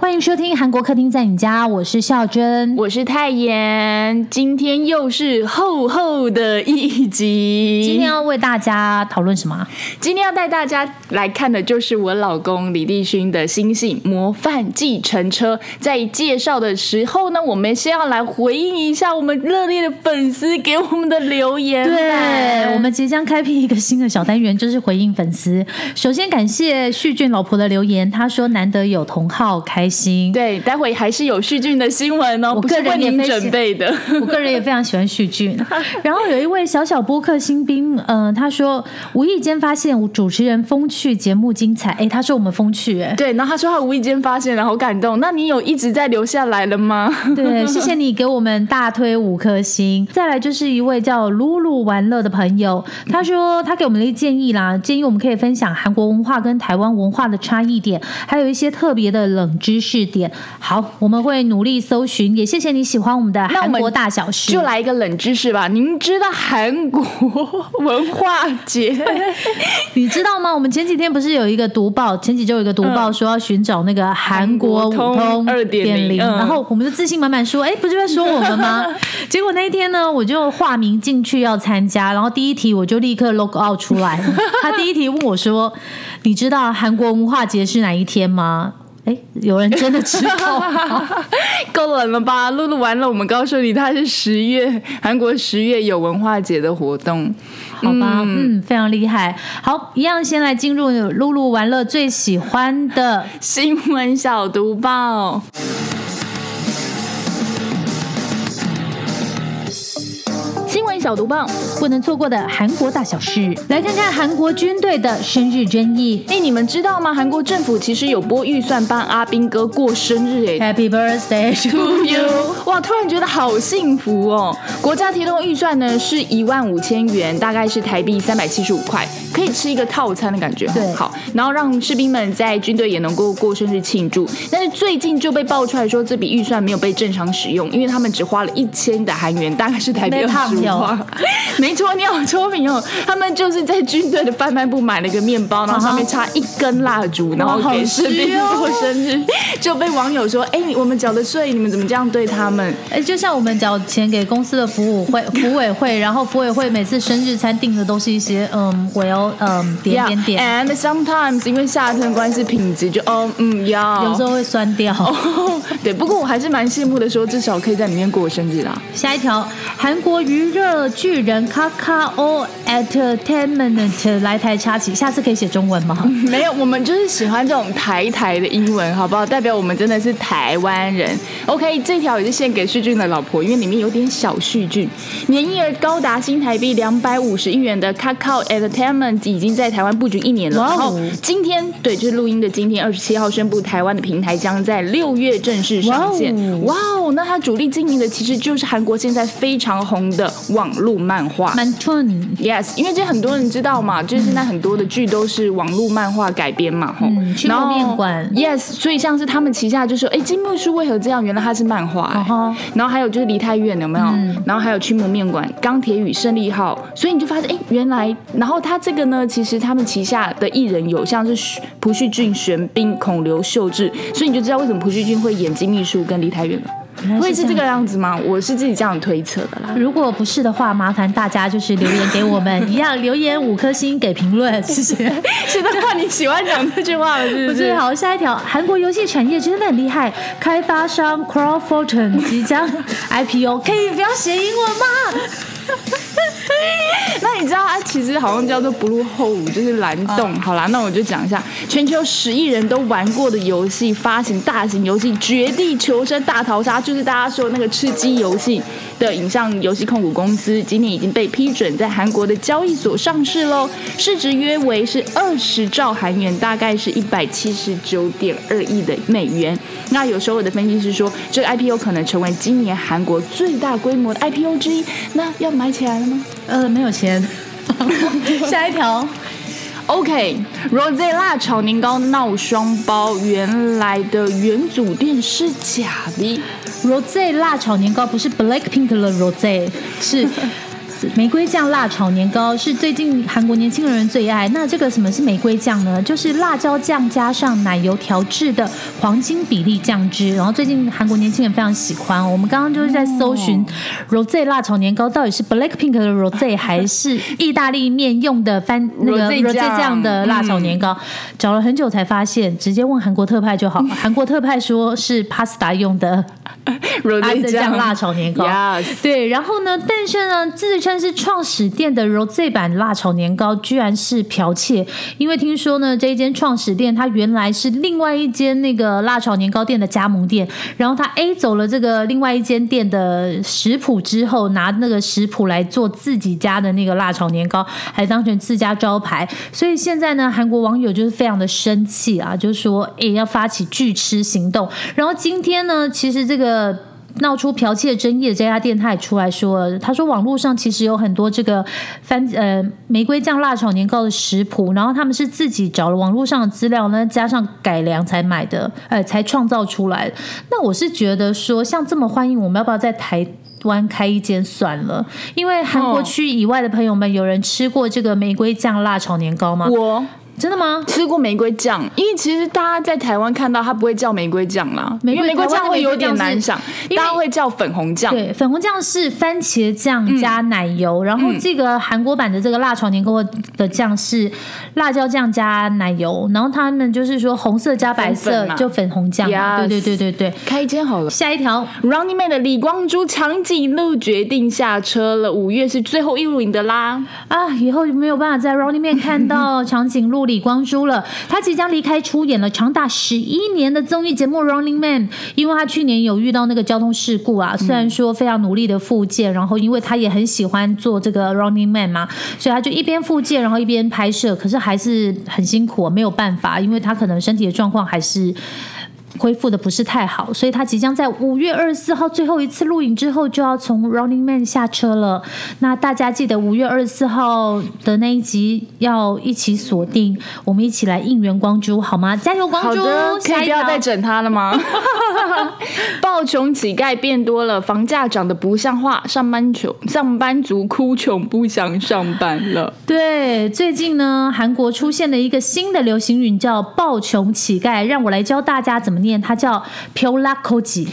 欢迎收听韩国客厅在你家，我是孝珍，我是泰妍。今天又是厚厚的一集。今天要为大家讨论什么？今天要带大家来看的就是我老公李立勋的新戏《模范继承车》。在介绍的时候呢，我们先要来回应一下我们热烈的粉丝给我们的留言。对，我们即将开辟一个新的小单元，就是回应粉丝。首先感谢旭俊老婆的留言，他说难得有同号开。心对，待会还是有旭俊的新闻哦，我个人也准备的。我个人也非常喜欢旭俊。然后有一位小小播客新兵，嗯，他说无意间发现主持人风趣，节目精彩。哎，他说我们风趣，哎，对。然后他说他无意间发现，然后感动。那你有一直在留下来了吗？对，谢谢你给我们大推五颗星。再来就是一位叫露露玩乐的朋友，他说他给我们的一个建议啦，建议我们可以分享韩国文化跟台湾文化的差异点，还有一些特别的冷知。知识点好，我们会努力搜寻。也谢谢你喜欢我们的韩国大小事，就来一个冷知识吧。您知道韩国文化节？你知道吗？我们前几天不是有一个读报，前几周有一个读报说要寻找那个韩国五通二点零，然后我们就自信满满说：“哎，不是在说我们吗？” 结果那一天呢，我就化名进去要参加，然后第一题我就立刻 log out 出来。他第一题问我说：“你知道韩国文化节是哪一天吗？”哎，有人真的知道？够冷了吧？露露完了，我们告诉你，它是十月，韩国十月有文化节的活动，好吧？嗯，非常厉害。好，一样先来进入露露玩乐最喜欢的新闻小读报。小毒棒不能错过的韩国大小事，来看看韩国军队的生日争议。哎，你们知道吗？韩国政府其实有拨预算帮阿兵哥过生日。哎，Happy birthday to you！哇，突然觉得好幸福哦。国家提供预算呢是一万五千元，大概是台币三百七十五块，可以吃一个套餐的感觉。对，好，然后让士兵们在军队也能够过生日庆祝。但是最近就被爆出来说，这笔预算没有被正常使用，因为他们只花了一千的韩元，大概是台币二十五块。没错，你好聪明哦！他们就是在军队的贩卖部买了一个面包，然后上面插一根蜡烛，然后给士兵过生日，就被网友说：“哎，我们缴的税，你们怎么这样对他们？”哎，就像我们缴钱给公司的服务会、服委会，然后服委会每次生日餐订的都是一些嗯，well，嗯，点点点。And sometimes 因为夏天关系，品质就哦，嗯，要有时候会酸掉。对，不过我还是蛮羡慕的，说至少可以在里面过生日啦。下一条，韩国娱乐巨人卡卡 o Entertainment 来台插旗，下次可以写中文吗？没有，我们就是喜欢这种台台的英文，好不好？代表我们真的是台湾人。OK，这条也是献给旭俊的老婆，因为里面有点小旭俊。年营业额高达新台币两百五十亿元的卡卡 Entertainment 已经在台湾布局一年了。然后今天，对，就是录音的今天二十七号宣布，台湾的平台将在六月正式上线。哇哦，那它主力经营的其实就是韩国现在非常红的网络漫画。Yes，因为这很多人知道嘛，就是现在很多的剧都是网络漫画改编嘛，吼。然后面馆，Yes，所以像是他们旗下就说，哎，金木书为何这样？原来它是漫画。然后还有就是梨泰院有没有？然后还有驱魔面馆、钢铁与胜利号，所以你就发现，哎，原来，然后他这个呢，其实他们旗下的艺人有像是朴叙俊、玄彬、孔刘秀智，所以你就知道为什么朴叙俊会演金秘书跟梨泰院了。会是这个样子吗？我是自己这样推测的啦。如果不是的话，麻烦大家就是留言给我们，一样留言五颗星给评论，谢谢。现在话你喜欢讲这句话了，是不是？好，下一条，韩国游戏产业真的很厉害，开发商 Crowdfortune 即将 IPO，可以不要写英文吗？那你知道它其实好像叫做 Blue Hole，就是蓝洞。好啦，那我就讲一下，全球十亿人都玩过的游戏发行大型游戏《绝地求生大逃杀》，就是大家说那个吃鸡游戏的影像游戏控股公司，今年已经被批准在韩国的交易所上市喽，市值约为是二十兆韩元，大概是一百七十九点二亿的美元。那有时候我的分析是说，这个 IPO 可能成为今年韩国最大规模的 IPO 之一。那要买起来了吗？呃，没有钱。下一条，OK，Rose 辣炒年糕闹双包，原来的原主店是假的。Rose 辣炒年糕不是 Blackpink 的 Rose，是玫瑰酱辣炒年糕，是最近韩国年轻人最爱。那这个什么是玫瑰酱呢？就是辣椒酱加上奶油调制的黄金比例酱汁。然后最近韩国年轻人非常喜欢。我们刚刚就是在搜寻 Rose 辣炒年糕到底是 Blackpink 的 Rose 还是意大利面用的番那个 Rose 酱酱的辣炒年糕，找了很久才发现，直接问韩国特派就好。韩国特派说是 pasta 用的。Rose 的酱辣炒年糕对，然后呢，但是呢，自但是创始店的 Rose 版辣炒年糕，居然是剽窃，因为听说呢，这一间创始店它原来是另外一间那个辣炒年糕店的加盟店，然后他 A 走了这个另外一间店的食谱之后，拿那个食谱来做自己家的那个辣炒年糕，还当成自家招牌，所以现在呢，韩国网友就是非常的生气啊，就说哎要发起拒吃行动，然后今天呢，其实这个。闹出剽窃争议的这家店，他也出来说了，他说网络上其实有很多这个番呃玫瑰酱辣炒年糕的食谱，然后他们是自己找了网络上的资料呢，加上改良才买的，呃，才创造出来的。那我是觉得说，像这么欢迎，我们要不要在台？湾开一间算了，因为韩国区以外的朋友们，有人吃过这个玫瑰酱辣炒年糕吗？我真的吗？吃过玫瑰酱，因为其实大家在台湾看到它不会叫玫瑰酱啦，玫瑰因为玫瑰酱会有点难想，大家会叫粉红酱。对，粉红酱是番茄酱加奶油，然后这个韩国版的这个辣炒年糕的酱是辣椒酱加奶油，然后他们就是说红色加白色就粉红酱对对对对对。开一间好了。下一条 Running Man 的李光洙长颈鹿决定下车了，五月是最后一路营的啦。啊，以后就没有办法在 Running Man 看到长颈鹿李光洙了。他即将离开出演了长达十一年的综艺节目 Running Man，因为他去年有遇到那个交通事故啊，虽然说非常努力的复健，然后因为他也很喜欢做这个 Running Man 嘛，所以他就一边复健，然后一边拍摄，可是还是很辛苦，没有办法，因为他可能身体的状况还是。恢复的不是太好，所以他即将在五月二十四号最后一次录影之后，就要从 Running Man 下车了。那大家记得五月二十四号的那一集要一起锁定，我们一起来应援光洙，好吗？加油，光洙！可以不要再整他了吗？暴穷乞丐变多了，房价涨得不像话，上班穷，上班族哭穷不想上班了。对，最近呢，韩国出现了一个新的流行语，叫“暴穷乞丐”，让我来教大家怎么念，它叫。Pula Koji，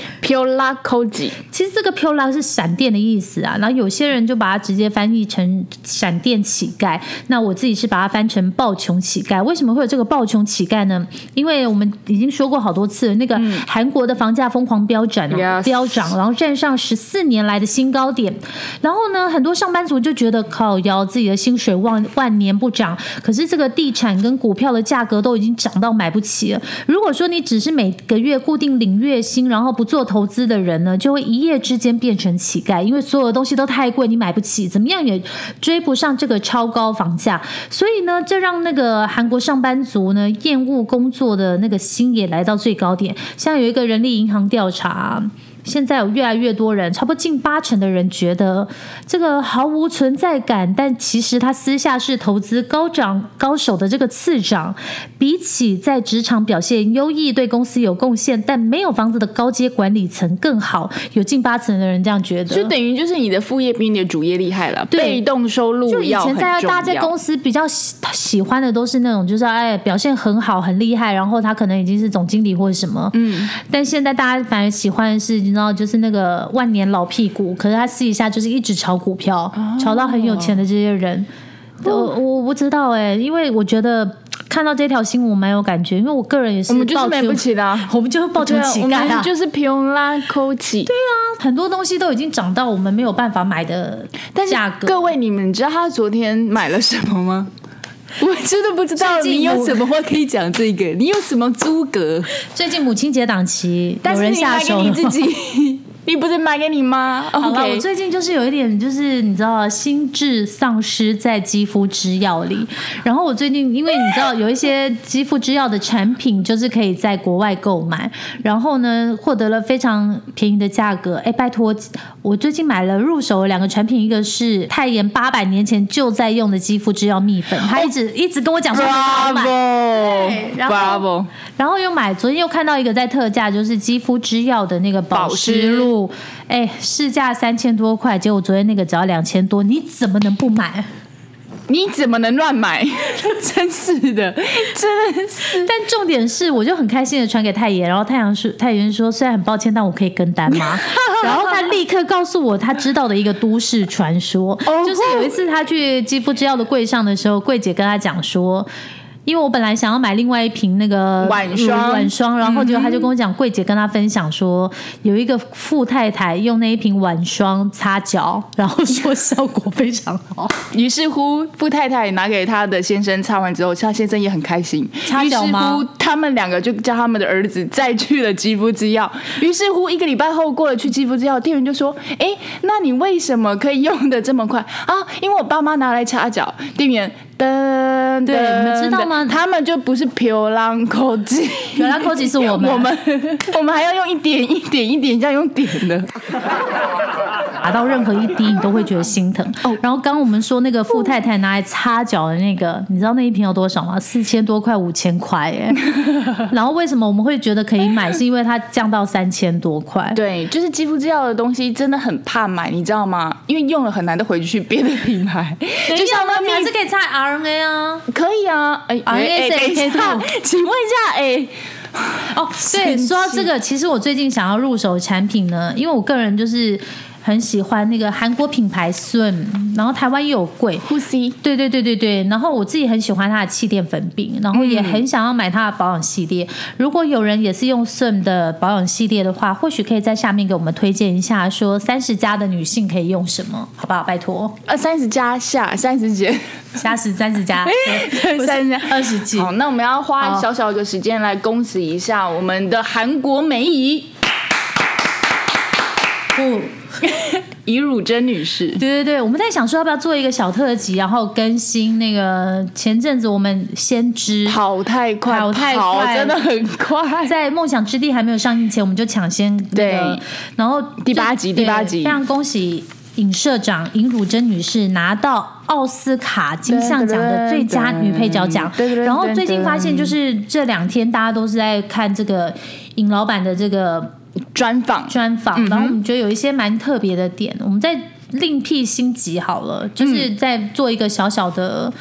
其实这个 “pyola” 是闪电的意思啊，然后有些人就把它直接翻译成“闪电乞丐”。那我自己是把它翻成“暴穷乞丐”。为什么会有这个暴穷乞丐呢？因为我们已经说过好多次了，那个韩国的房价疯狂飙涨飙涨，然后站上十四年来的新高点。然后呢，很多上班族就觉得靠腰自己的薪水万万年不涨，可是这个地产跟股票的价格都已经涨到买不起了。如果说你只是每个月固定领月薪，然后不做投资的人呢，就会一夜之间变成乞丐，因为所有东西都太贵，你买不起，怎么样也追不上这个超高房价。所以呢，这让那个韩国上班族呢厌恶工作的那个心也来到最高点。像有一个人力银行调查。现在有越来越多人，差不多近八成的人觉得这个毫无存在感，但其实他私下是投资高涨高手的这个次长，比起在职场表现优异、对公司有贡献但没有房子的高阶管理层更好。有近八成的人这样觉得，就等于就是你的副业比你的主业厉害了，被动收入就以前在大家在公司比较喜喜欢的都是那种，就是哎表现很好很厉害，然后他可能已经是总经理或者什么，嗯，但现在大家反而喜欢的是，你知道，就是那个万年老屁股，可是他私底下就是一直炒股票，哦炒到很有钱的这些人，我我不知道哎、因为我觉得看到这条新闻我蛮有感觉，因为我个人也是我们就是买不起的啊 我们就是抱成对啊，我乞丐啊们，就是 Pula Koji。对啊，很多东西都已经涨到我们没有办法买的但是价格。各位，你们知道他昨天买了什么吗？我真的不知道你有什么话可以讲这个，你有什么资格？最近母亲节档期，有人但是你买给下手吗你自己，你不是买给你吗？好了，我最近就是有一点，就是你知道，心智丧失在肌肤之药里。然后我最近，因为你知道有一些肌肤之药的产品，就是可以在国外购买，然后呢，获得了非常便宜的价格。哎，拜托，我最近买了入手的两个产品，一个是泰妍八百年前就在用的肌肤之药蜜粉，他一直、一直跟我讲说要买。对然后然后又买，昨天又看到一个在特价，就是肌肤之药的那个保保湿湿露，哎，市价三千多块，结果昨天那个只要两千多，你怎么能不买？你怎么能乱买？真是的，真的是。但重点是，我就很开心的传给太爷，然后太阳说，太爷说，虽然很抱歉，但我可以跟单吗？然后他立刻告诉我他知道的一个都市传说，哦就是有一次他去肌肤之药的柜上的时候，柜姐跟他讲说。因为我本来想要买另外一瓶那个晚霜晚霜，然后结果他就跟我讲，柜姐跟他分享说，有一个富太太用那一瓶晚霜擦脚，然后说效果非常好。于是乎，富太太拿给她的先生擦完之后，他先生也很开心。擦脚吗于是乎，他们两个就叫他们的儿子再去了肌肤之药。于是乎，一个礼拜后过了去肌肤之药，店员就说：“哎，那你为什么可以用的这么快啊？因为我爸妈拿来擦脚。”店员噔，对噔你们知道吗他们就不是 Pure Lang c o g 原来 Koji 是我们，我们我们还要用一点一点一点这样用点的。打到任何一滴，你都会觉得心疼。哦然后刚刚我们说那个富太太拿来擦脚的那个，你知道那一瓶有多少吗？四千多块，五千块耶。然后为什么我们会觉得可以买？是因为它降到三千多块。对，就是肌肤之钥的东西真的很怕买，你知道吗？因为用了很难得回去别的品牌，就就像像那蜜你还是可以擦 RNA 啊。可以啊，哎、啊哎、等一 SK 下度，请问一下，哎、哦，对，神奇。说到这个，其实我最近想要入手产品呢，因为我个人就是很喜欢那个韩国品牌 Sun，然后台湾也有贵。呼吸，对对对对对，然后我自己很喜欢它的气垫粉饼，然后也很想要买它的保养系列。如果有人也是用 Sun 的保养系列的话，或许可以在下面给我们推荐一下，说三十加的女性可以用什么，好不好？拜托，呃，三十加下三十节，加十三十加，三十加 二十几。好，那我们要花小小的时间来恭喜一下我们的韩国美姨不，尹汝贞女士。对对对，我们在想说要不要做一个小特辑，然后更新那个前阵子我们先知跑太快，跑太快真的很快。在《梦想之地》还没有上映前，我们就抢先那个对，然后第八集第八集非常恭喜尹社长尹汝贞女士拿到奥斯卡金像奖的最佳女配角奖。对对然后最近发现，就是这两天大家都是在看这个尹老板的这个专访，专访，然后我们觉得有一些蛮特别的点，我们再另辟新集好了，就是在做一个小小的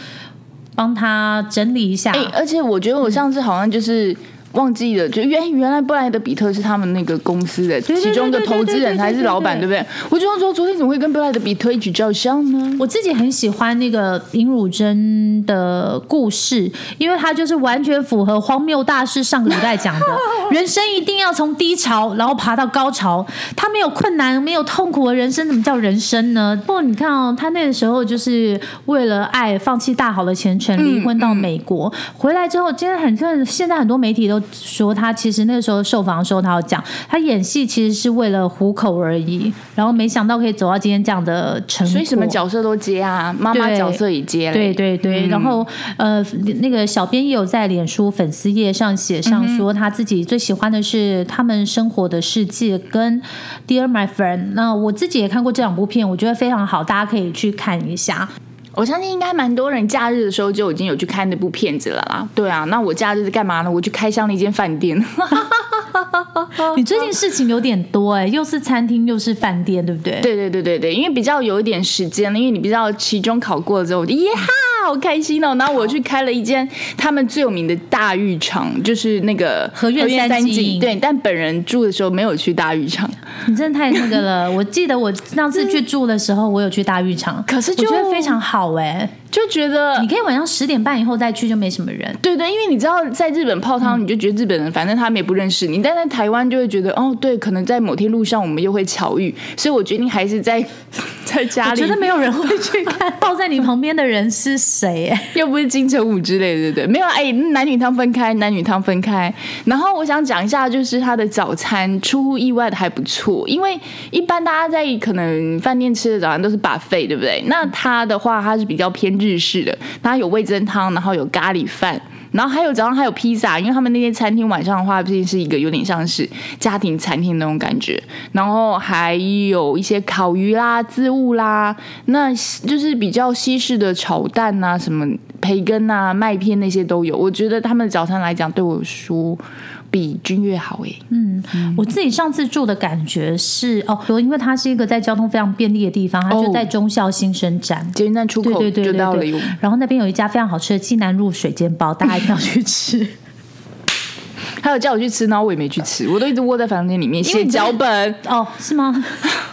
帮他整理一下。哎、而且我觉得我上次好像就是。忘记了，就原原来布莱德比特是他们那个公司的其中的对对投资人还是老板，对对不对？我就说昨天怎么会跟布莱德比特一起照相呢？我自己很喜欢那个尹汝贞的故事，因为她就是完全符合荒谬大师上个礼拜讲的，人生一定要从低潮然后爬到高潮。他没有困难、没有痛苦的人生，怎么叫人生呢？不过你看哦，他那个时候就是为了爱放弃大好的前程，离婚到美国，回来之后，今天很多现在很多媒体都说他其实那个时候受访的时候，他有讲他演戏其实是为了糊口而已，然后没想到可以走到今天这样的成果。所以什么角色都接啊，妈妈角色也接了。对对对，然后呃，那个小编也有在脸书粉丝页上写上说，他自己最喜欢的是他们生活的世界跟 Dear My Friend。那我自己也看过这两部片，我觉得非常好，大家可以去看一下。我相信应该蛮多人假日的时候就已经有去看那部片子了啦。对啊，那我假日是干嘛呢？我去开箱了一间饭店。你最近事情有点多哎、又是餐厅又是饭店，对不对？对对对对对，因为比较有一点时间了，因为你比较期中考过了之后，我就耶哈，好开心哦！然后我去开了一间他们最有名的大浴场，就是那个和苑三景景。对，但本人住的时候没有去大浴场，你真的太那个了。我记得我上次去住的时候，我有去大浴场，可是就我觉得非常好哎、就觉得你可以晚上十点半以后再去，就没什么人。对对，因为你知道在日本泡嗯汤，你就觉得日本人反正他们也不认识你，但在台湾就会觉得哦，对，可能在某天路上我们又会巧遇，所以我决定还是在 在家里我觉得没有人会去看抱在你旁边的人是谁、哎 又不是金城武之类的，对不对？没有，哎，男女汤分开，男女汤分开。然后我想讲一下，就是他的早餐出乎意外的还不错，因为一般大家在可能饭店吃的早餐都是 buffet，对不对？那他的话，他是比较偏日式的，它有味噌汤，然后有咖喱饭。然后还有早上还有披萨，因为他们那些餐厅晚上的话，毕竟是一个有点像是家庭餐厅那种感觉。然后还有一些烤鱼啦、渍物啦，那就是比较西式的炒蛋啊、什么培根啊、麦片那些都有。我觉得他们早餐来讲，对我说比君悦好诶、我自己上次住的感觉是哦，因为它是一个在交通非常便利的地方，它就哦在忠孝新生站。捷运站出口对对对对对就到了有。然后那边有一家非常好吃的济南路水煎包，大家一定要去吃。还有叫我去吃，然后我也没去吃，我都一直窝在房间里面写脚本，哦，是吗？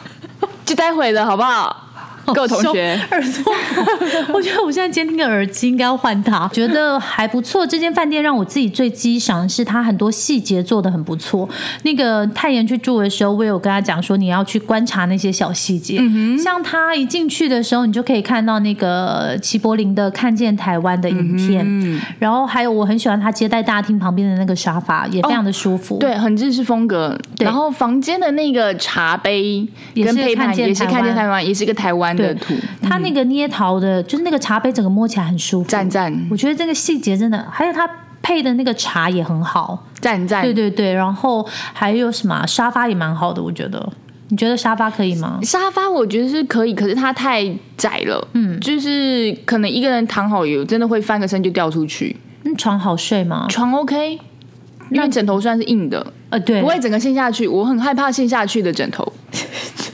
就待会的好不好？各位同学，耳朵，我觉得我现在监听的耳机应该要换它，觉得还不错。这间饭店让我自己最激赏的是它很多细节做的很不错。那个泰妍去住的时候，我有跟他讲说你要去观察那些小细节，像他一进去的时候，你就可以看到那个齐柏林的《看见台湾》的影片，然后还有我很喜欢他接待大厅旁边的那个沙发，也非常的舒服。对，很日式风格。对然后房间的那个茶杯也是跟配盘看见也是看见台湾台湾，也是一个台湾的对，它那个捏陶的，就是那个茶杯整个摸起来很舒服，赞赞我觉得这个细节真的，还有它配的那个茶也很好。赞赞。对对对，然后还有什么啊沙发也蛮好的，我觉得。你觉得沙发可以吗？沙发我觉得是可以，可是它太窄了，嗯，就是可能一个人躺好有真的会翻个身就掉出去。嗯，床好睡吗？床 OK，因为枕头算是硬的，呃，对不，会整个陷下去。我很害怕陷下去的枕头。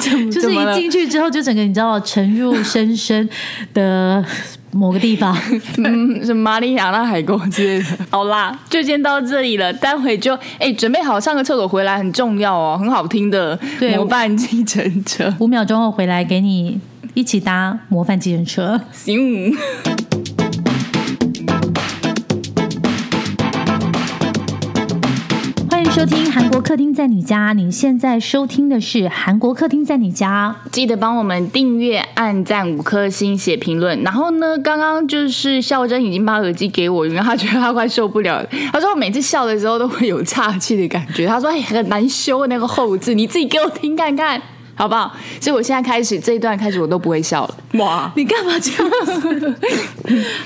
就是一进去之后就整个你知道沉入深深的某个地方。嗯，什么马里亚纳海沟之类的。好啦，就先到这里了。待会就哎、准备好上个厕所回来很重要哦，很好听的对模范计程车。五秒钟后回来给你一起搭模范计程车。行。收听《韩国客厅在你家》，你现在收听的是《韩国客厅在你家》。记得帮我们订阅、按赞五颗星、写评论。然后呢，刚刚就是孝珍已经把耳机给我，因为他觉得他快受不了了。他说我每次笑的时候都会有岔气的感觉。他说哎很难修那个后置，你自己给我听看看。好不好？所以我现在开始这一段开始我都不会笑了。哇！你干嘛这样子？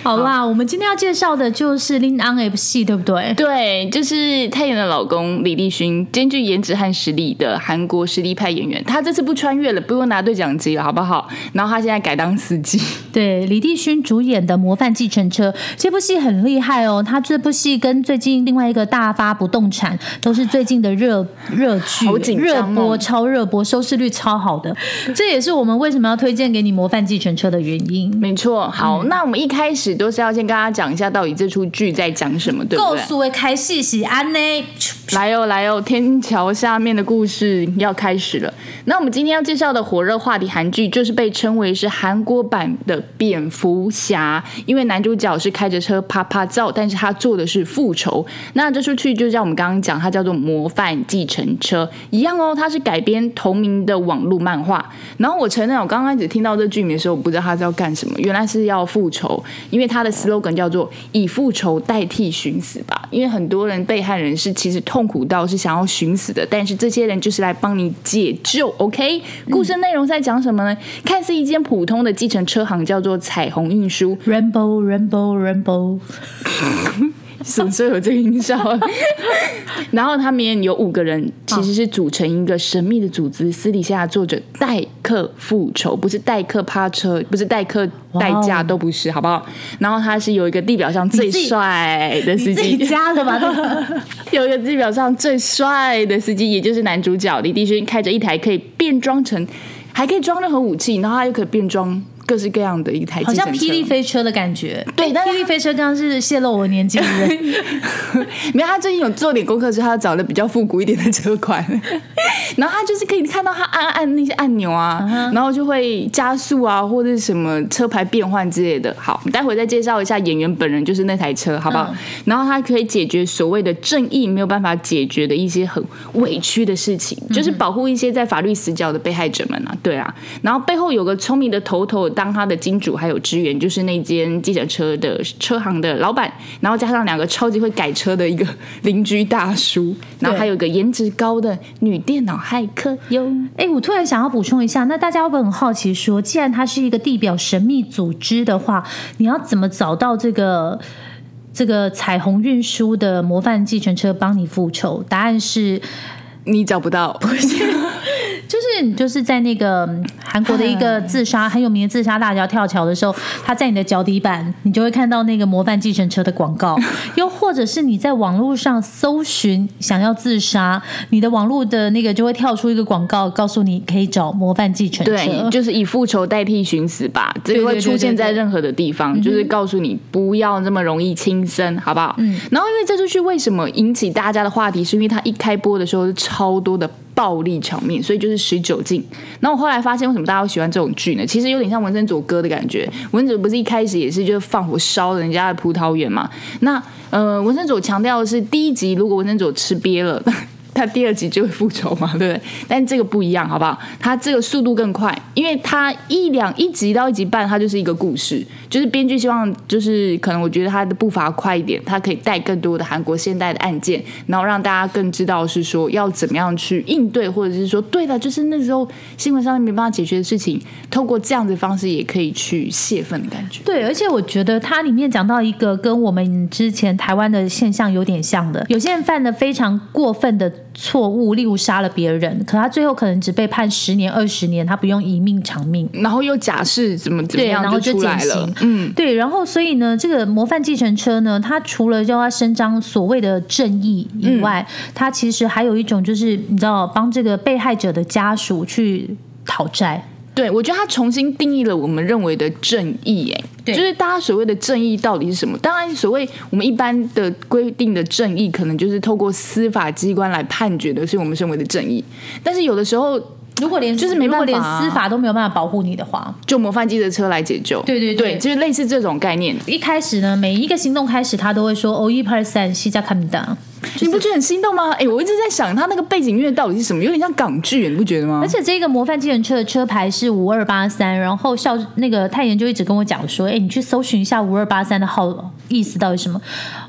好啦，我们今天要介绍的就是 Lin On F 系，对不对？对，就是泰妍的老公李立勋，兼具颜值和实力的韩国实力派演员。他这次不穿越了，不用拿对讲机了，好不好？然后他现在改当司机。对，李立勋主演的《模范继承车》这部戏很厉害哦。他这部戏跟最近另外一个大发不动产都是最近的热热剧好、紧热张哦播、超热播，收视率超好的。这也是我们为什么要推荐给你《模范计程车》的原因。没错，好，嗯那我们一开始都是要先跟大家讲一下，到底这出剧在讲什么，对不对？告诉我开戏喜安呢？来哦，来哦，天桥下面的故事要开始了。那我们今天要介绍的火热话题韩剧，就是被称为是韩国版的蝙蝠侠，因为男主角是开着车啪啪照，但是他做的是复仇。那这出剧就像我们刚刚讲，它叫做《模范计程车》一样哦，它是改编同名的网络漫画。然后我承认，我刚开始听到这剧名的时候，我不知道他是要干什么，原来是要复仇，因为他的 slogan 叫做“以复仇代替寻死”吧。因为很多人被害人是其实痛苦到是想要寻死的，但是这些人就是来帮你解救。OK，故事内容在讲什么呢？看似一间普通的计程车行，叫做彩虹运输，Rainbow Rainbow Rainbow，什么时候有这个音效？然后他们有五个人，其实是组成一个神秘的组织，私底下做着代客复仇，不是代客趴车，不是代客代驾，都不是，好不好？然后他是有一个地表上最帅的司机，加的吧？有一个地表上最帅的司机，也就是男主角李帝勋，开着一台可以变装成。还可以装任何武器，然后他又可以变装各式各样的一台车，好像霹雳飞车的感觉。对霹雳飞车刚刚是泄露我年纪的人。没有，他最近有做点功课，是他找的比较复古一点的车款，然后他就是可以看到他按按那些按钮啊，然后就会加速啊，或者是什么车牌变换之类的。好，待会再介绍一下演员本人就是那台车，好不好？嗯然后他可以解决所谓的正义没有办法解决的一些很委屈的事情，就是保护一些在法律死角的被害者们啊，对啊。然后背后有个聪明的头头当他的金主还有支援，就是那间计程车的车行的老板，然后加上两个超级会改车的一个邻居大叔，然后还有一个颜值高的女电脑骇客哟。哎，我突然想要补充一下，那大家会不会很好奇说，既然它是一个地表神秘组织的话，你要怎么找到这个这个彩虹运输的模范计程车帮你复仇？答案是，你找不到，就是你就是在那个嗯韩国的一个自杀很有名的自杀大桥跳桥的时候，他在你的脚底板，你就会看到那个模范计程车的广告，又或者是你在网络上搜寻想要自杀，你的网络的那个就会跳出一个广告，告诉你可以找模范计程车。对，就是以复仇代替寻死吧，这个会出现在任何的地方，就是告诉你不要那么容易轻生，好不好？嗯。然后因为这出剧为什么引起大家的话题，是因为它一开播的时候是超多的暴力场面，所以就是十酒精。那我后来发现，为什么大家会喜欢这种剧呢？其实有点像文森佐哥的感觉。文森佐不是一开始也是就放火烧人家的葡萄园嘛？那呃，文森佐强调的是第一集如果文森佐吃瘪了。他第二集就会复仇嘛，对不对？但这个不一样，好不好？他这个速度更快，因为他一两一集到一集半，它就是一个故事，就是编剧希望就是可能我觉得他的步伐快一点，他可以带更多的韩国现代的案件，然后让大家更知道是说要怎么样去应对，或者是说对的，就是那时候新闻上面没办法解决的事情，透过这样的方式也可以去泄愤的感觉。对，而且我觉得它里面讲到一个跟我们之前台湾的现象有点像的，有些人犯了非常过分的错误，例如杀了别人，可他最后可能只被判十年、二十年，他不用一命偿命。然后又假释怎么怎么对，样然后就出来了减刑，，嗯，对，然后所以呢，这个模范计程车呢，它除了叫他伸张所谓的正义以外，它其实还有一种就是你知道帮这个被害者的家属去讨债。对，我觉得他重新定义了我们认为的正义，哎，对就是大家所谓的正义到底是什么？当然，所谓我们一般的规定的正义，可能就是透过司法机关来判决的，是我们认为的正义。但是有的时候，如果连就是没如果连办法啊司法都没有办法保护你的话，就模范机的车来解救，对对对对，就是类似这种概念。一开始呢，每一个行动开始，他都会说“哦一 percent 西加卡米达”，你不觉得很心动吗？哎，我一直在想，他那个背景音乐到底是什么？有点像港剧，你不觉得吗而？且这个模范机人车的车牌是五二八三，然后校那个泰妍就一直跟我讲说，哎，你去搜寻一下五二八三的号意思到底是什么？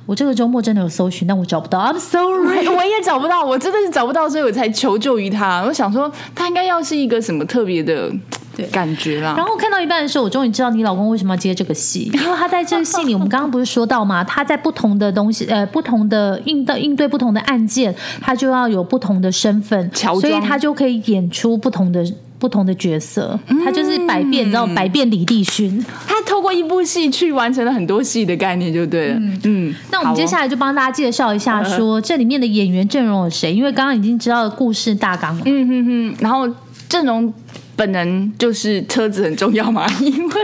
我这个周末真的有搜寻，但我找不到，I'm sorry。我也找不到，我真的是找不到，所以我才求救于他。我想说，他应该要是一个什么特别的对感觉啦。然后看到一半的时候，我终于知道你老公为什么要接这个戏，因为他在这个戏里，我们刚刚不是说到吗？他在不同的东西，呃，不同的应对应对不同的案件，他就要有不同的身份，所以他就可以演出不同的不同的角色。他就是百变，你知道百变李帝勋。他透过一部戏去完成了很多戏的概念，就对了。嗯，嗯那我们接下来来就帮大家介绍一下，说这里面的演员阵容有谁？因为刚刚已经知道了故事大纲了。嗯哼哼，然后阵容。本人就是车子很重要嘛，因为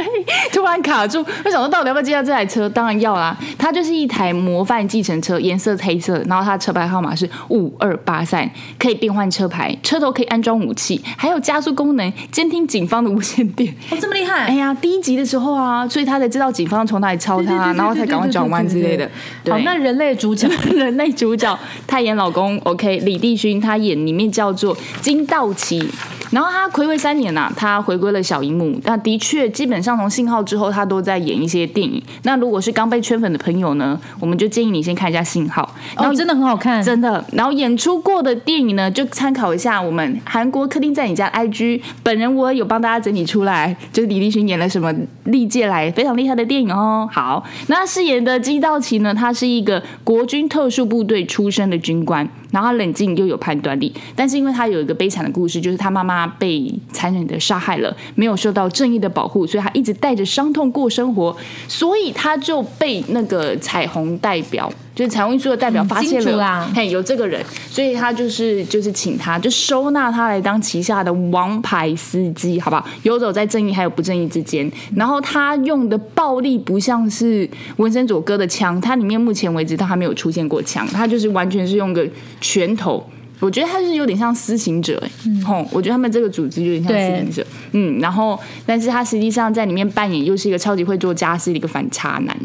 突然卡住，我想说到底要不要接下这台车？当然要啦，它就是一台模范计程车，颜色黑色，然后它的车牌号码是五二八三，可以变换车牌，车头可以安装武器，还有加速功能，监听警方的无线电。哦，这么厉害！哎呀，第一集的时候啊，所以他才知道警方从哪里抄他，然后才赶快转弯之类的。好，那人类主角 人类主角他演老公，OK，李帝勋他演里面叫做金道奇，然后他魁违三年呐、他回归了小荧幕。那的确，基本上从信号之后，他都在演一些电影。那如果是刚被圈粉的朋友呢，我们就建议你先看一下信号，然后哦，真的很好看。真的，然后演出过的电影呢，就参考一下我们韩国客厅在你家的 IG，本人我有帮大家整理出来，就是李立群演了什么历届来非常厉害的电影哦。好，那他饰演的基道奇呢，他是一个国军特殊部队出身的军官，然后冷静又有判断力，但是因为他有一个悲惨的故事，就是他妈妈被残忍的杀害了，没有受到正义的保护，所以他一直带着伤痛过生活，所以他就被那个彩虹代表。就就是彩虹运输的代表发现了，嘿，有这个人，所以他就是就是请他就收纳他来当旗下的王牌司机，好不好？游走在正义还有不正义之间。然后他用的暴力不像是文森佐哥的枪，他里面目前为止他还没有出现过枪，他就是完全是用个拳头。我觉得他是有点像私刑者、欸，嗯，吼，我觉得他们这个组织有点像私刑者，嗯，然后，但是他实际上在里面扮演又是一个超级会做家事的一个反差男，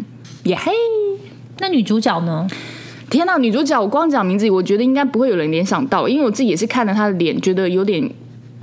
耶嘿！那女主角呢？天呐，女主角我光讲名字，我觉得应该不会有人联想到，因为我自己也是看了她的脸，觉得有点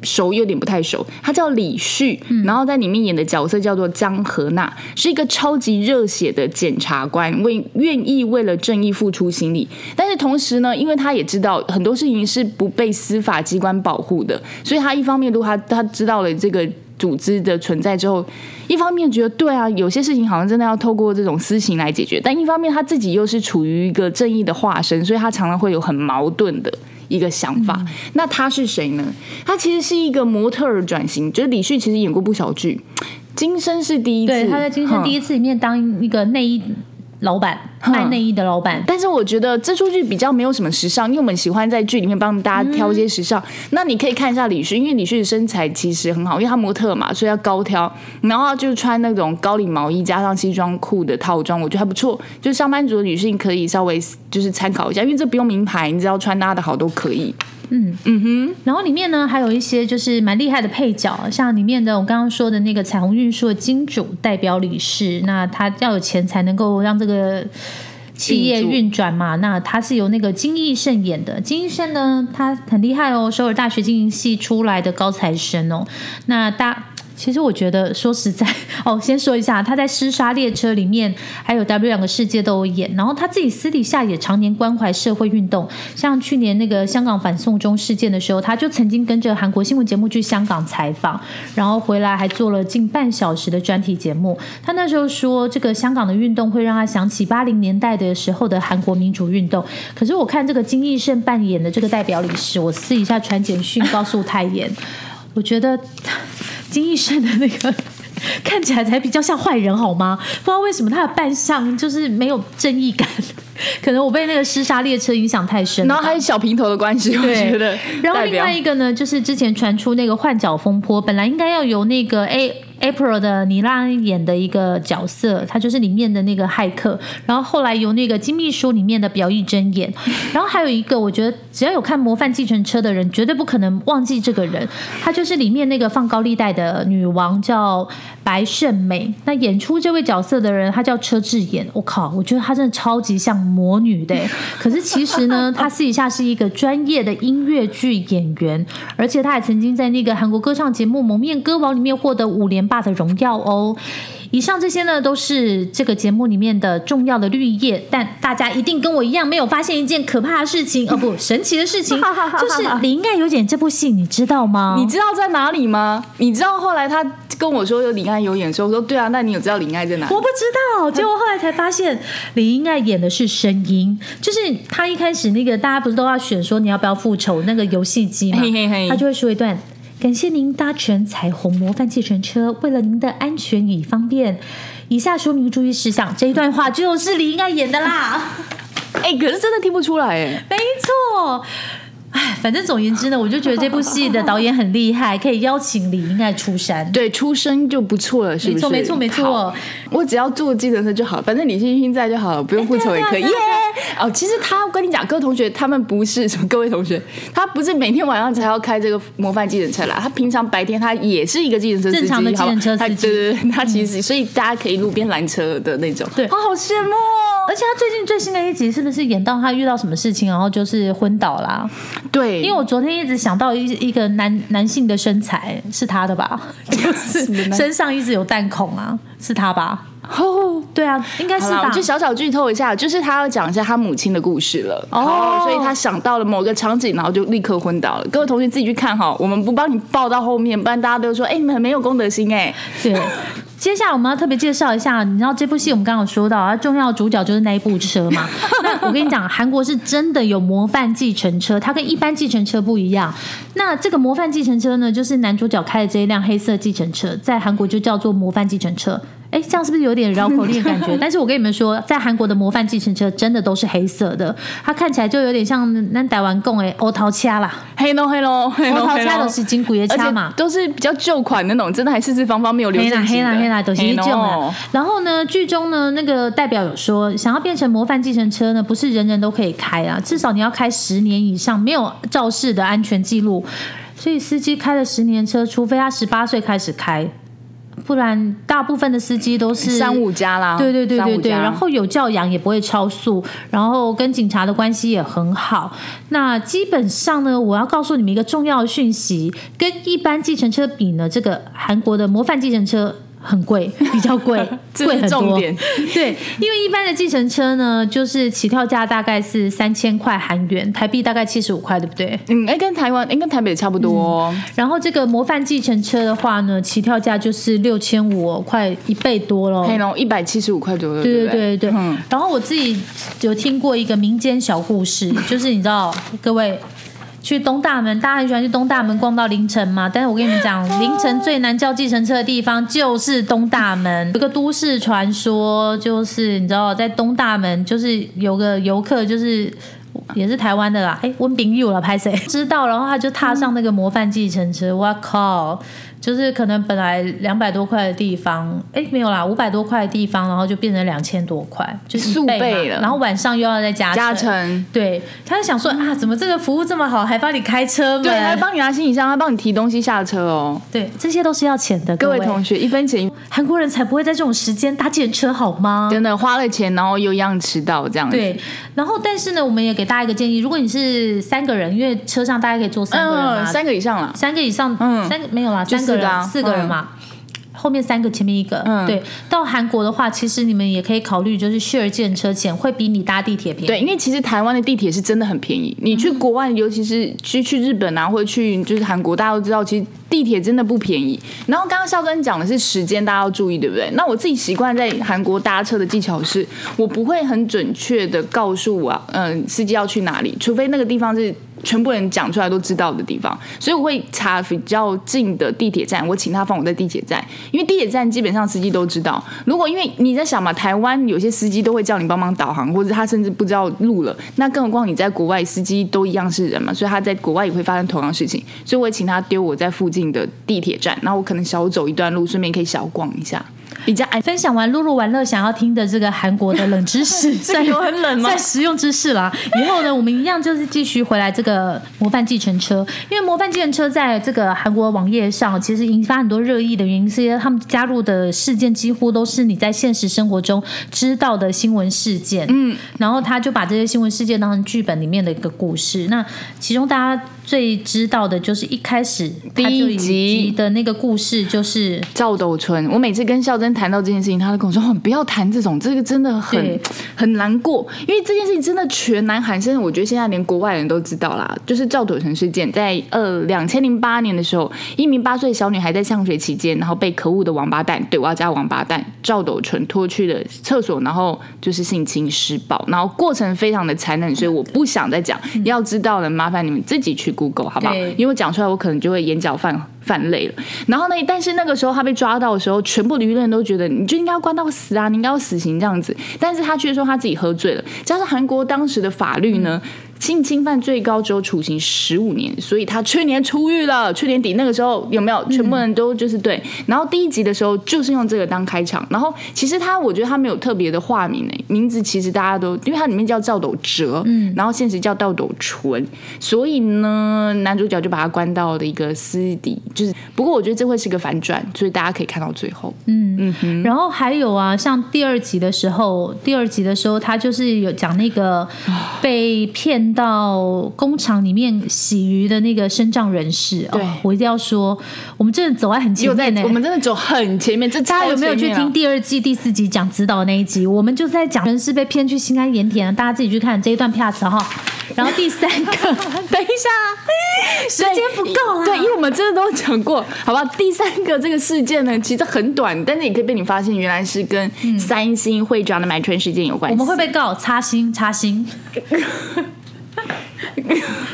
熟，有点不太熟。她叫李旭，然后在里面演的角色叫做江河娜，是一个超级热血的检察官，为愿意为了正义付出心力。但是同时呢，因为她也知道很多事情是不被司法机关保护的，所以她一方面如果他他知道了这个。组织的存在之后，一方面觉得对啊，有些事情好像真的要透过这种私刑来解决，但一方面他自己又是处于一个正义的化身，所以他常常会有很矛盾的一个想法。那他是谁呢？他其实是一个模特儿转型，就是李旭其实演过不少剧，《今生》是第一次，他在《今生》第一次。次里面当一个内衣老板，卖内衣的老板。但是我觉得这出剧比较没有什么时尚，因为我们喜欢在剧里面帮大家挑一些时尚。那你可以看一下李旭，因为李旭的身材其实很好，因为他模特嘛，所以要高挑，然后就是穿那种高领毛衣加上西装裤的套装，我觉得还不错。就是上班族的女性可以稍微就是参考一下，因为这不用名牌，你只要穿搭的好都可以。嗯嗯哼，然后里面呢还有一些就是蛮厉害的配角，像里面的我刚刚说的那个彩虹运输的金主代表理事，那他要有钱才能够让这个企业运转嘛。那他是由那个金义胜演的，金义胜呢他很厉害哦，首尔大学经营系出来的高材生哦。那大。其实我觉得，说实在，哦，先说一下，他在《尸杀列车》里面，还有《W 两个世界》都有演。然后他自己私底下也常年关怀社会运动，像去年那个香港反送中事件的时候，他就曾经跟着韩国新闻节目去香港采访，然后回来还做了近半小时的专题节目。他那时候说，这个香港的运动会让他想起八零年代的时候的韩国民主运动。可是我看这个金义胜扮演的这个代表理事，我私底下传简讯告诉泰妍，我觉得金义顺的那个。看起来才比较像坏人好吗？不知道为什么他的扮相就是没有正义感，可能我被那个尸杀列车影响太深。然后还有小平头的关系，我对觉得。然后另外一个呢，就是之前传出那个换角风波，本来应该要由那个 A April 的尼拉演的一个角色，他就是里面的那个骇客，然后后来由那个金秘书里面的表义真演，然后还有一个，我觉得只要有看《模范计程车》的人，绝对不可能忘记这个人，她就是里面那个放高利贷的女王，叫白胜美。那演出这位角色的人，她叫车智妍。我靠，我觉得她真的超级像魔女的。可是其实呢，她私底下是一个专业的音乐剧演员，而且她还曾经在那个韩国歌唱节目《蒙面歌王》里面获得五连霸的荣耀哦。以上这些呢，都是这个节目里面的重要的绿叶，但大家一定跟我一样没有发现一件可怕的事情，哦不，神奇的事情，就是《林爱有演》这部戏，你知道吗？你知道在哪里吗？你知道后来他跟我说有李安有演的时候，我说对啊，那你有知道李安在哪里？我不知道，结果后来才发现李英爱演的是声音，就是他一开始那个大家不是都要选说你要不要复仇那个游戏机嘛，嘿嘿嘿他就会说一段。感谢您搭乘彩虹模范计程车，为了您的安全与方便，以下说明注意事项。这一段话就是李应该演的啦，哎、可是真的听不出来哎。没错。哎，反正总言之呢，我就觉得这部戏的导演很厉害，可以邀请李英爱出山。对，出生就不错了，是不是？没错没错没错我只要坐计程车就好，反正李星星在就好了，不用复仇也可以。哦，其实他我跟你讲，各位同学，他们不是什么各位同学，他不是每天晚上才要开这个模范计程车啦，他平常白天他也是一个计程车司机，正常的计程车司机嗯他对对对，他其实、所以大家可以路边拦车的那种。对哦，好羡慕哦。而且他最近最新的一集是不是演到他遇到什么事情，然后就是昏倒啦？对，因为我昨天一直想到一一个男男性的身材是他的吧，就是身上一直有弹孔啊，是他吧？哦。对啊，应该是，吧我？就小小剧透一下，就是他要讲一下他母亲的故事了。哦哦，所以他想到了某个场景，然后就立刻昏倒了。各位同学自己去看哈，我们不帮你报到后面，不然大家都说，哎、你们很没有公德心哎、对。接下来我们要特别介绍一下，你知道这部戏我们刚刚有说到，它重要的主角就是那一部车嘛。那我跟你讲，韩国是真的有模范计程车，它跟一般计程车不一样。那这个模范计程车呢，就是男主角开的这一辆黑色计程车，在韩国就叫做模范计程车。哎，这样是不是有点绕口令的感觉？但是我跟你们说，在韩国的模范计程车真的都是黑色的，它看起来就有点像南台湾贡哎欧桃掐啦，黑喽黑喽欧桃掐都，是金古爷而且掐嘛。都是比较旧款那种，真的还四四方方没有流黑啦线。黑啦黑啦，都是一种嘿咯啊。然后呢，剧中呢，那个代表有说，想要变成模范计程车呢，不是人人都可以开啊，至少你要开十年以上，没有肇事的安全记录。所以司机开了十年车，除非他十八岁开始开，不然大部分的司机都是三五家啦，对对对对对，然后有教养，也不会超速，然后跟警察的关系也很好。那基本上呢，我要告诉你们一个重要的讯息，跟一般计程车比呢，这个韩国的模范计程车。很贵，比较贵，贵很多。对，因为一般的计程车呢，就是起跳价大概是三千块韩元，台币大概七十五块，对不对？嗯，哎，跟台湾，哎，跟台北差不多哦。然后这个模范计程车的话呢，起跳价就是六千五，快一倍多了。黑龙一百七十五块左右，对对不对对对，嗯，然后我自己有听过一个民间小故事，就是你知道，各位去东大门，大家很喜欢去东大门逛到凌晨嘛。但是我跟你们讲，凌晨最难叫计程车的地方就是东大门。有个都市传说，就是你知道，在东大门，就是有个游客，就是。也是台湾的啦，哎，温炳佑了，拍谁知道？然后他就踏上那个模范计程车，我靠！就是可能本来两百多块的地方，哎，没有啦，五百多块的地方，然后就变成两千多块，就是一数倍了然后晚上又要再加加成，对，他就想说啊，怎么这个服务这么好，还帮你开车门？对，还帮你拿行李箱，还帮你提东西下车哦。对，这些都是要钱的，各位位同学，一分钱韩国人才不会在这种时间搭计程车好吗？真的花了钱，然后又一样迟到这样子。对，然后但是呢，我们也给大家一个建议，如果你是三个人，因为车上大概可以坐三个人嘛，嗯，三个以上了。三个以上，嗯三个没有啦，三个人，四个啊四个人嘛。后面三个，前面一个，嗯对。到韩国的话，其实你们也可以考虑，就是 share 建车钱会比你搭地铁便宜。对，因为其实台湾的地铁是真的很便宜。你去国外，尤其是去去日本啊，或者去就是韩国，大家都知道，其实地铁真的不便宜。然后刚刚肖根讲的是时间，大家要注意，对不对？那我自己习惯在韩国搭车的技巧是，我不会很准确的告诉我，嗯、司机要去哪里，除非那个地方是。全部人讲出来都知道的地方，所以我会查比较近的地铁站，我请他放我在地铁站，因为地铁站基本上司机都知道。如果因为你在想嘛，台湾有些司机都会叫你帮忙导航，或者他甚至不知道路了，那更何况你在国外，司机都一样是人嘛，所以他在国外也会发生同样事情，所以我会请他丢我在附近的地铁站，那我可能小走一段路，顺便可以小逛一下，比较安。分享完露露玩乐想要听的这个韩国的冷知识，算有很冷吗算实用知识啦。以后呢，我们一样就是继续回来这个模范计程车，因为模范计程车在这个韩国网页上其实引发很多热议的原因，是因为他们加入的事件几乎都是你在现实生活中知道的新闻事件。嗯，然后他就把这些新闻事件当成剧本里面的一个故事。那其中大家最知道的就是一开始第一集的那个故事，就是赵斗淳，我每次跟孝珍谈到这件事情，他都跟我说：“哦，不要谈这种，这个真的很很难过，因为这件事情真的全南韩，甚至我觉得现在连国外人都知道啦。就是赵斗淳事件，在呃两千零八年的时候，一名八岁小女孩在上学期间，然后被可恶的王八蛋，对我要加王八蛋赵斗淳拖去了厕所，然后就是性侵施暴，然后过程非常的残忍，所以我不想再讲。要知道的，麻烦你们自己去 Google 好不好？因为我讲出来，我可能就会眼角泛泛泪了。然后呢，但是那个时候他被抓到的时候，全部的舆论都觉得你就应该要关到死啊，你应该要死刑这样子。但是他却说他自己喝醉了，加上韩国当时的法律呢。性侵犯最高只有处刑十五年，所以他去年出狱了。去年底那个时候有没有全部人都就是对？然后第一集的时候就是用这个当开场，然后其实他我觉得他没有特别的化名诶，名字其实大家都因为他里面叫赵斗哲，嗯，然后现实叫赵斗淳，所以呢男主角就把他关到了一个私底，就是不过我觉得这会是个反转，所以大家可以看到最后。嗯嗯然后还有啊，像第二集的时候，第二集的时候，他就是有讲那个被骗到工厂里面洗鱼的那个身障人士。对哦，我一定要说，我们真的走在很前面呢。我们真的走很前面，这大家有没有去听第？二季第四集讲指导的那一集？我们就在讲人是被骗去新安盐田，大家自己去看这一段 pass 哈。然后第三个，等一下，时间不够啊。对，因为我们真的都讲过，好吧？第三个这个事件呢，其实很短，但是也可以被你发现，原来是跟三星会长的买春事件有关系。我们会被告擦心擦心。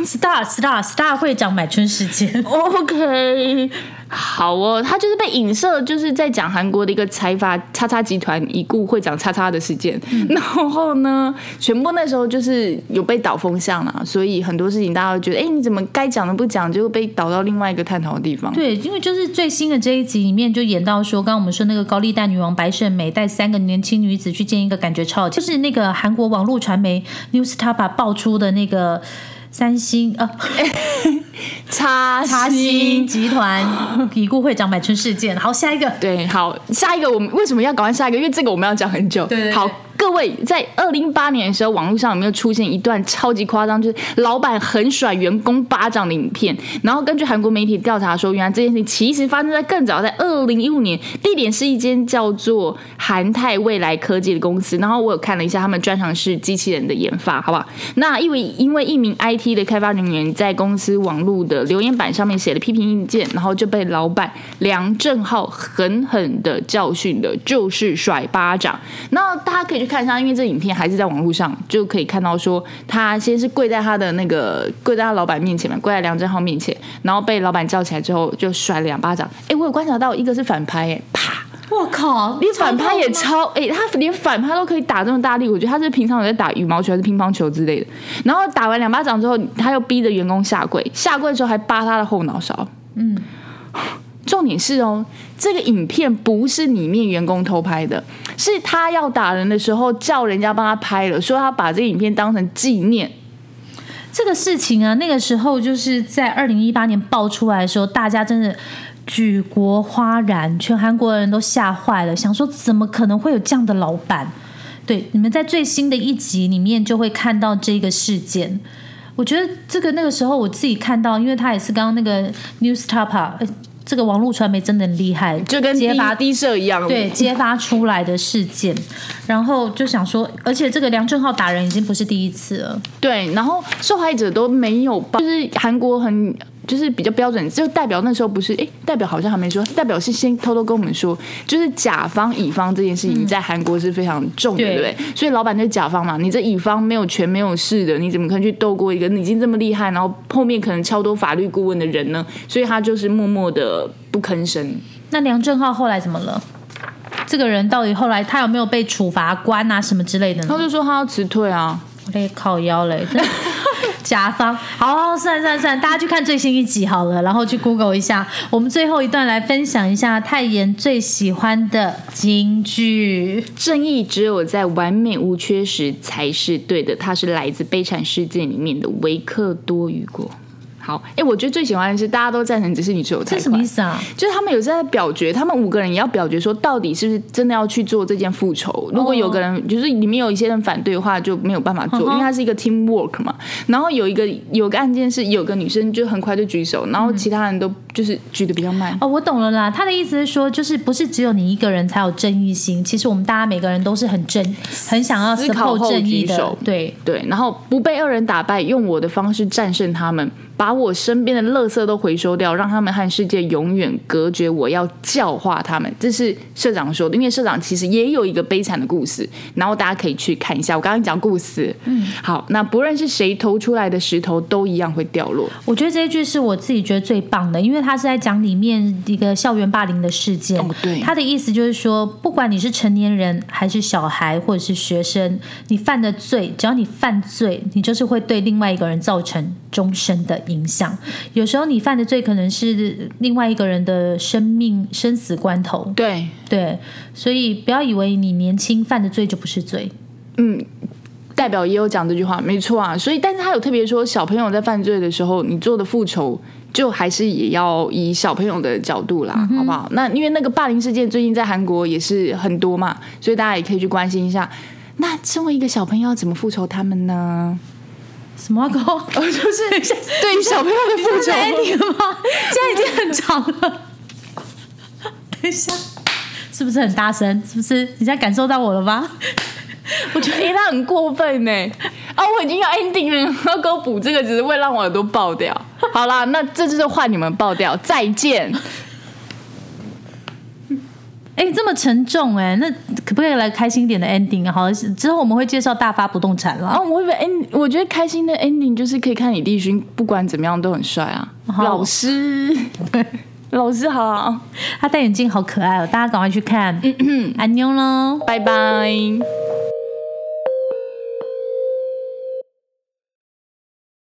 Star Star Star 会长买春时间，OK，好哦，他就是被影射，就是在讲韩国的一个财阀叉叉集团已故会长叉叉的事件。然后呢，全部那时候就是有被导风向啦，所以很多事情大家都觉得，哎，你怎么该讲的不讲，结果被导到另外一个探讨的地方。对，因为就是最新的这一集里面就演到说，刚刚我们说那个高利贷女王白胜美带三个年轻女子去见一个感觉超就是那个韩国网络传媒 News t a p a 爆出的那个三星呃。叉叉星集团已故会长买春事件，好，下一个，对，好，下一个，我们为什么要搞完下一个？因为这个我们要讲很久，对，好。各位，在二零一八年的时候，网络上有没有出现一段超级夸张，就是老板狠甩员工巴掌的影片？然后根据韩国媒体调查说，原来这件事情其实发生在更早，在二零一五年，地点是一间叫做韩泰未来科技的公司。然后我有看了一下，他们专长是机器人的研发，好不好？那因为因为一名 IT 的开发人员在公司网络的留言板上面写了批评意见，然后就被老板梁正浩狠狠的教训的，就是甩巴掌。那大家可以去。看一下，因为这影片还是在网络上，就可以看到说，他先是跪在他的那个跪在他老板面前嘛，跪在梁振浩面前，然后被老板叫起来之后，就甩了两巴掌。哎，我有观察到，一个是反拍，哎，啪！我靠，你反拍也超，哎，他连反拍都可以打这么大力，我觉得他是平常有在打羽毛球还是乒乓球之类的。然后打完两巴掌之后，他又逼着员工下跪，下跪的时候还扒他的后脑勺。嗯。重点是哦，这个影片不是里面员工偷拍的，是他要打人的时候叫人家帮他拍了，说他把这个影片当成纪念。这个事情啊，那个时候就是在二零一八年爆出来的时候，大家真的举国哗然，全韩国人都吓坏了，想说怎么可能会有这样的老板？对，你们在最新的一集里面就会看到这个事件。我觉得这个那个时候我自己看到，因为他也是刚刚那个 News Top。这个网络传媒真的很厉害，就跟揭发低社一样，对，揭发出来的事件，然后就想说，而且这个梁正浩打人已经不是第一次了，对，然后受害者都没有报，就是韩国很。就是比较标准，就代表那时候不是哎，代表好像还没说，代表是先偷偷跟我们说，就是甲方乙方这件事情在韩国是非常重的，对不对？所以老板就是甲方嘛，你这乙方没有权没有势的，你怎么可能去斗过一个已经这么厉害，然后后面可能超多法律顾问的人呢？所以他就是默默的不吭声。那梁正浩后来怎么了？这个人到底后来他有没有被处罚关啊什么之类的？他就说他要辞退啊，我得靠腰嘞。甲方，好，算算算，大家去看最新一集好了，然后去 Google 一下。我们最后一段来分享一下泰妍最喜欢的京剧。正义只有在完美无缺时才是对的，它是来自《悲惨世界》里面的维克多·雨果。好，哎，我觉得最喜欢的是大家都赞成，只是你只有太这什么意思啊？就是他们有在表决，他们五个人也要表决，说到底是不是真的要去做这件复仇。如果有个人就是里面有一些人反对的话，就没有办法做，因为它是一个 team work 嘛。然后有一个有个案件是有个女生就很快就举手，然后其他人都就是举的比较慢。哦，我懂了啦，他的意思是说，就是不是只有你一个人才有正义心，其实我们大家每个人都是很正，很想要思考后举手。对对，然后不被二人打败，用我的方式战胜他们。把我身边的垃圾都回收掉，让他们和世界永远隔绝。我要教化他们，这是社长说的。因为社长其实也有一个悲惨的故事，然后大家可以去看一下。我刚刚讲故事，嗯，好，那不论是谁投出来的石头，都一样会掉落。我觉得这一句是我自己觉得最棒的，因为他是在讲里面一个校园霸凌的事件。哦，对，他的意思就是说，不管你是成年人还是小孩或者是学生，你犯的罪，只要你犯罪，你就是会对另外一个人造成终身的。影响，有时候你犯的罪可能是另外一个人的生命生死关头。对对，所以不要以为你年轻犯的罪就不是罪。嗯，代表也有讲这句话，没错啊。所以，但是他有特别说，小朋友在犯罪的时候，你做的复仇就还是也要以小朋友的角度啦，好不好？那因为那个霸凌事件最近在韩国也是很多嘛，所以大家也可以去关心一下。那身为一个小朋友，要怎么复仇他们呢？什么狗？我 就是对于小朋友的复仇吗？现在已经很长了。等一下，是不是很大声？是不是？你现在感受到我了吗？我觉得他很过分呢。啊，我已经要 ending 了，要给我补这个，只是会让我耳朵爆掉。好啦，那这就是换你们爆掉。再见。哎，这么沉重哎，那可不可以来开心点的 ending？好，之后我们会介绍大发不动产了。啊，我以为 end，我觉得开心的 ending 就是可以看李帝勋，不管怎么样都很帅啊。老师，老师好，他戴眼镜好可爱哦，大家赶快去看。安妞喽。拜拜。